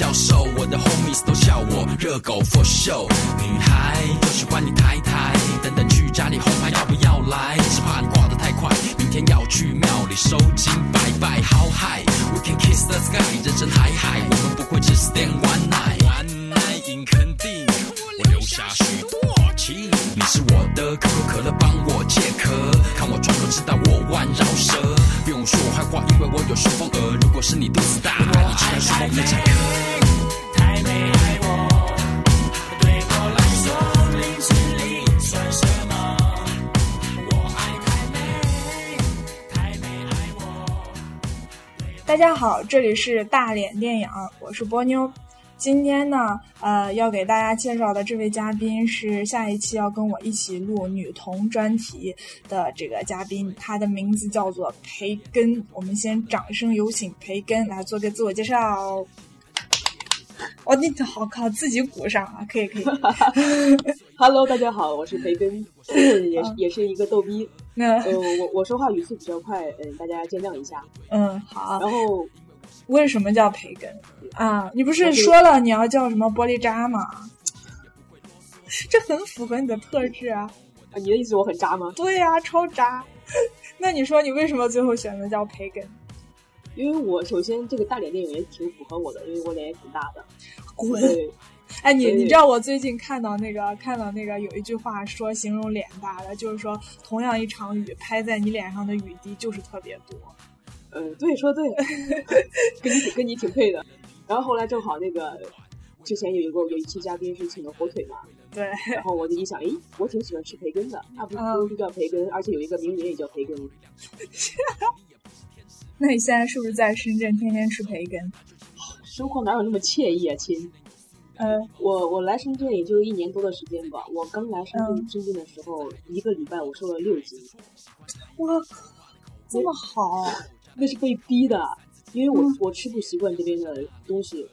教授，我的 homies 都笑我热狗 for show。女孩都喜欢你抬抬，等等去家里红牌要不要来？是怕你挂得太快，明天要去庙里收金拜拜。好嗨，we can kiss the sky，人生海海，我们不会只 stand one night。One night in 肯定，我留下许多情。你是我的可口可乐，帮我解渴，看我转头知道我弯绕舌。因为我有顺风耳。如果是你肚子大，你只能顺风飞才可。太美爱我，对我来说零距离算什么？我爱太美，大家好，这里是大脸电影，我是波妞。今天呢，呃，要给大家介绍的这位嘉宾是下一期要跟我一起录女童专题的这个嘉宾，他的名字叫做培根。我们先掌声有请培根来做个自我介绍。哦，你好，靠自己鼓上啊，可以可以。Hello，大家好，我是培根，也是也是一个逗逼。那呃，我我说话语速比较快，嗯，大家见谅一下。嗯，好。然后为什么叫培根啊？你不是说了你要叫什么玻璃渣吗？这很符合你的特质啊！啊，你的意思我很渣吗？对呀、超渣。那你说你为什么最后选择叫培根？因为我首先这个大脸电影也挺符合我的，因为我脸也挺大的。滚！对，哎，你你知道我最近看到那个看到那个有一句话说形容脸大的，就是说同样一场雨拍在你脸上的雨滴就是特别多。嗯，对，说对了，跟你挺跟你挺配的。然后后来正好那个之前有一个有一期嘉宾是请的火腿嘛，对，然后我就一想，诶，我挺喜欢吃培根的，那不嗯不就叫培根，而且有一个名人也叫培根。那你现在是不是在深圳天天吃培根？生活哪有那么惬意啊，亲？呃，我我来深圳也就一年多的时间吧。我刚来深圳、嗯深圳的时候，一个礼拜我瘦了六斤，我靠，这么好！那是被逼的，因为我、嗯我吃不习惯这边的东西，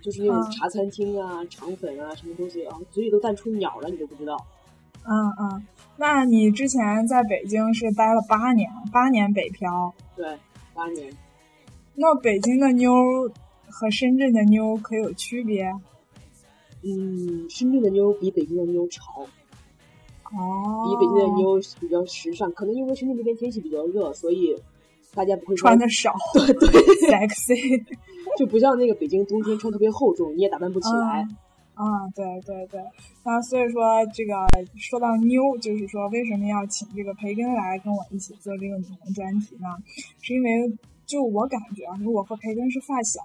就是那种嗯茶餐厅啊、肠粉啊什么东西啊，嘴里都淡出鸟了，你都不知道。嗯嗯，那你之前在北京是待了八年，八年北漂。对，八年，那北京的妞和深圳的妞可有区别？嗯，深圳的妞比北京的妞潮，哦，比北京的妞比较时尚。可能因为深圳这边天气比较热，所以大家不会穿的少，对对，sexy。就不像那个北京冬天穿特别厚重，你也打扮不起来。啊、对对对，那所以说这个说到妞，就是说为什么要请这个培根来跟我一起做这个女同专题呢？是因为就我感觉啊，我和培根是发小，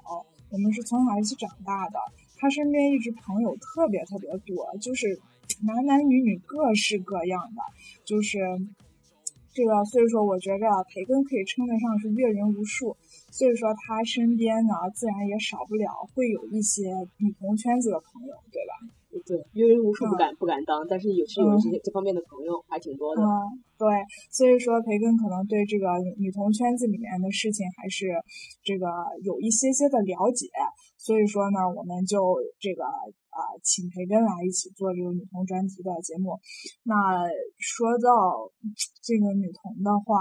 我们是从小一起长大的，他身边一直朋友特别特别多，就是男男女女各式各样的，就是这个，所以说我觉着培根可以称得上是阅人无数。所以说他身边呢，自然也少不了会有一些女同圈子的朋友，对吧？对，阅人无数嗯不敢、不敢当，但是有是有这些这方面的朋友还挺多的。嗯，对，所以说培根可能对这个女童圈子里面的事情还是这个有一些些的了解，所以说呢，我们就这个啊、请培根来一起做这个女童专题的节目。那说到这个女童的话，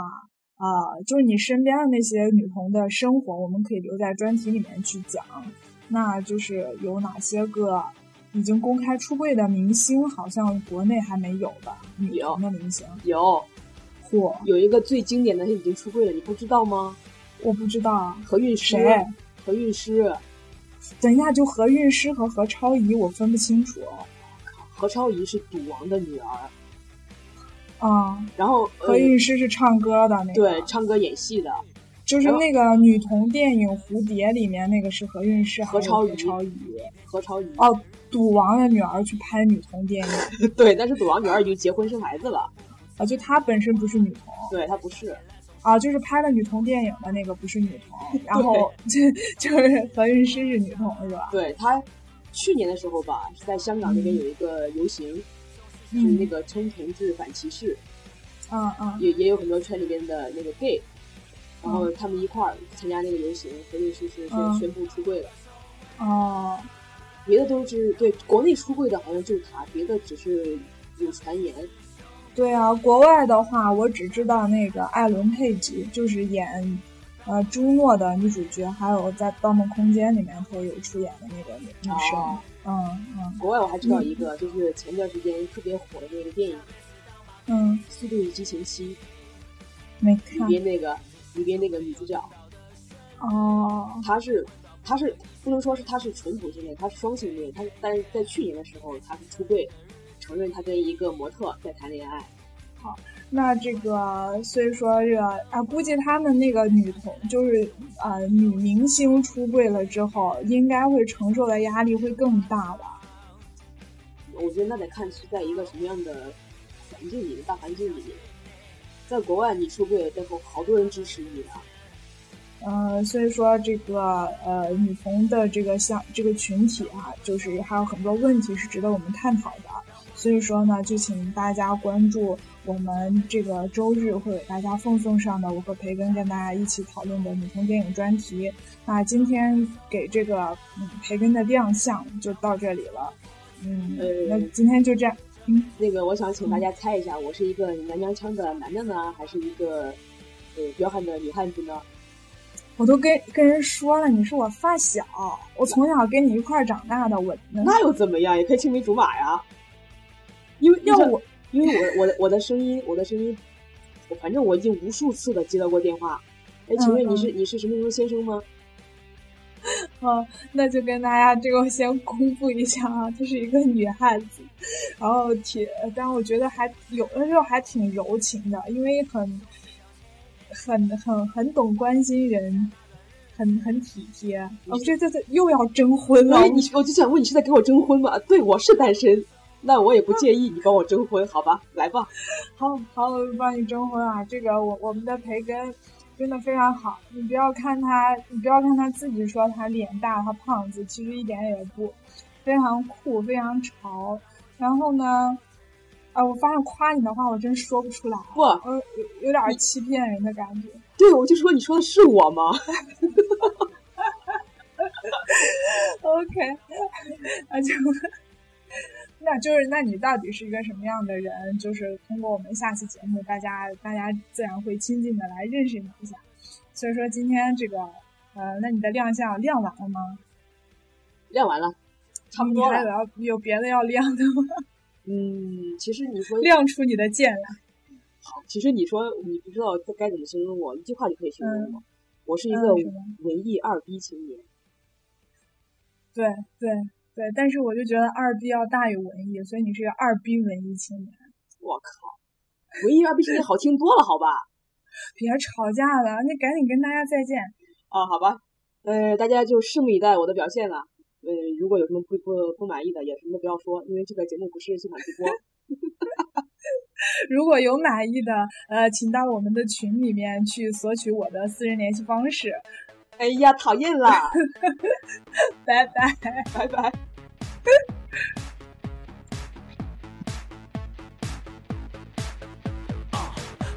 啊、就是你身边的那些女童的生活，我们可以留在专题里面去讲。那就是有哪些个已经公开出柜的明星，好像国内还没有吧？女有同的明星，有嚯，有一个最经典的，他已经出柜了，你不知道吗？我不知道啊，何韵诗，谁？何韵诗，等一下，就何韵诗和何超仪，我分不清楚。何超仪是赌王的女儿，啊、然后呃何韵诗是唱歌的那个，对，唱歌演戏的，就是那个女童电影《蝴蝶》里面那个是何韵诗，何超仪何超仪。何超仪。哦，赌王的女儿去拍女同电影 对，但是赌王女儿已经结婚生孩子了，啊，就她本身不是女同对她不是，啊，就是拍了女同电影的那个不是女同，然后就就是何韵诗是女同是吧？对她去年的时候吧，是在香港那边有一个游行，是嗯。那个称同志反歧视，嗯嗯。也也有很多圈里边的那个 gay，然后他们一块儿参加那个游行，何韵诗是宣布出柜了。哦，别的都是对国内出柜的，好像就是他，别的只是有传言。对啊，国外的话，我只知道那个艾伦佩吉，就是演呃朱诺的女主角，还有在《盗梦空间》里面她有出演的那个女女生。哦嗯嗯国外我还知道一个，就是前段时间特别火的那个电影《嗯，速度与激情七》没看里边那个里边那个女主角，哦。她是她是不能说是他是纯同性恋，他是双性恋，他是但是在去年的时候他是出柜，承认他跟一个模特在谈恋爱。好那这个，所以说这个啊，估计他们那个女同就是呃女明星出柜了之后，应该会承受的压力会更大吧？我觉得那得看是在一个什么样的环境里面，大环境里面。在国外，你出柜背后好多人支持你的。呃，所以说这个呃女童的这个像这个群体啊，就是还有很多问题是值得我们探讨的。所以说呢，就请大家关注我们这个周日会给大家奉送上的我和培根跟大家一起讨论的女童电影专题。那今天给这个嗯培根的亮相就到这里了。嗯，呃那今天就这样。嗯那个，我想请大家猜一下，我是一个娘娘腔的男的呢，还是一个呃彪悍的女汉子呢？我都跟跟人说了，你是我发小，我从小跟你一块儿长大的，我那又怎么样？也可以青梅竹马呀。因为要我，因为我我的我的声音，我的声音，我反正我已经无数次的接到过电话。哎，请问嗯你是你是什么什么先生吗？嗯，那就跟大家这个先公布一下啊，她是一个女汉子，然后挺，但我觉得还有的时候还挺柔情的，因为很很很很懂关心人，很很体贴。哦，这这这又要征婚了哎，，你我就想问你是在给我征婚吗？对，我是单身，那我也不介意你帮我征婚，好吧？来吧。好好，我帮你征婚啊！这个我我们的培根真的非常好，你不要看他，你不要看他自己说他脸大，他胖子，其实一点也不，非常酷，非常潮。然后呢，啊，我发现夸你的话我真说不出来，不，呃，有有点欺骗人的感觉。对，我就说你说的是我吗？OK，那就。那就是，那你到底是一个什么样的人？就是通过我们下期节目，大家大家自然会亲近的来认识你一下。所以说今天这个，呃，那你的亮相亮完了吗？亮完了，差不多你还有了。要有别的要亮的吗？嗯，其实你说亮出你的剑来。好，其实你说你不知道该怎么形容我，一句话就可以形容我。我是一个文艺二逼青年。对对对，但是我就觉得二逼要大于文艺，所以你是个二逼文艺青年。我靠，文艺二逼青年好听多了，好吧？别吵架了，那赶紧跟大家再见。啊，好吧，呃，大家就拭目以待我的表现了。呃，如果有什么不不不满意的，也什么都不要说，因为这个节目不是现场直播。如果有满意的，呃，请到我们的群里面去索取我的私人联系方式。哎呀，讨厌了，拜拜。拜拜。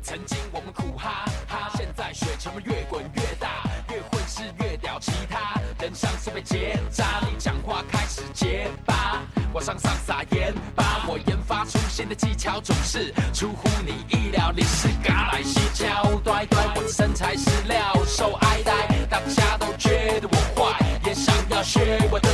曾经我们苦哈哈，现在水成了越滚越大，越混是越屌，其他人像是被结扎，你讲话开始结上上撒盐把，我研发出新的技巧总是出乎你意料，你是嘎来西敲端端，我的身材是料，受爱戴，大家都觉得我坏，也想要学我的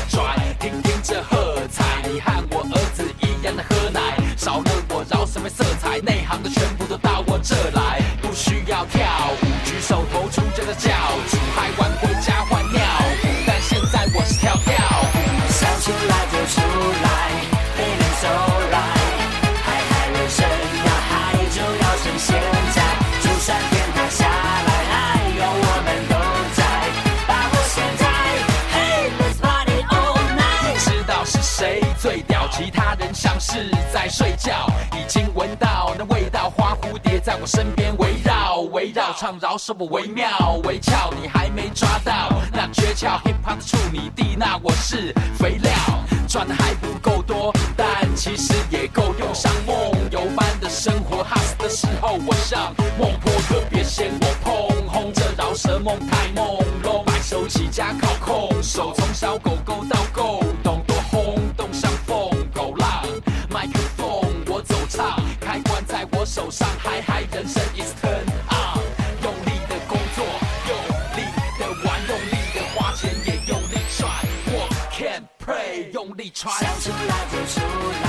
在睡觉，已经闻到那味道，花蝴蝶在我身边围绕围绕，唱饶舌我惟妙惟俏，你还没抓到那诀窍，hip hop 的处女地，那我是肥料，赚的还不够多，但其实也够用上梦游般的生活，hustle 的时候我像孟婆，可别嫌我碰红，这饶舌梦太朦胧，白手起家靠空手，从小狗狗到够。手上嗨还人生 is turn on 用力的工作用力的玩用力的花钱也用力甩。我 can't pray 用力穿想出来就出来。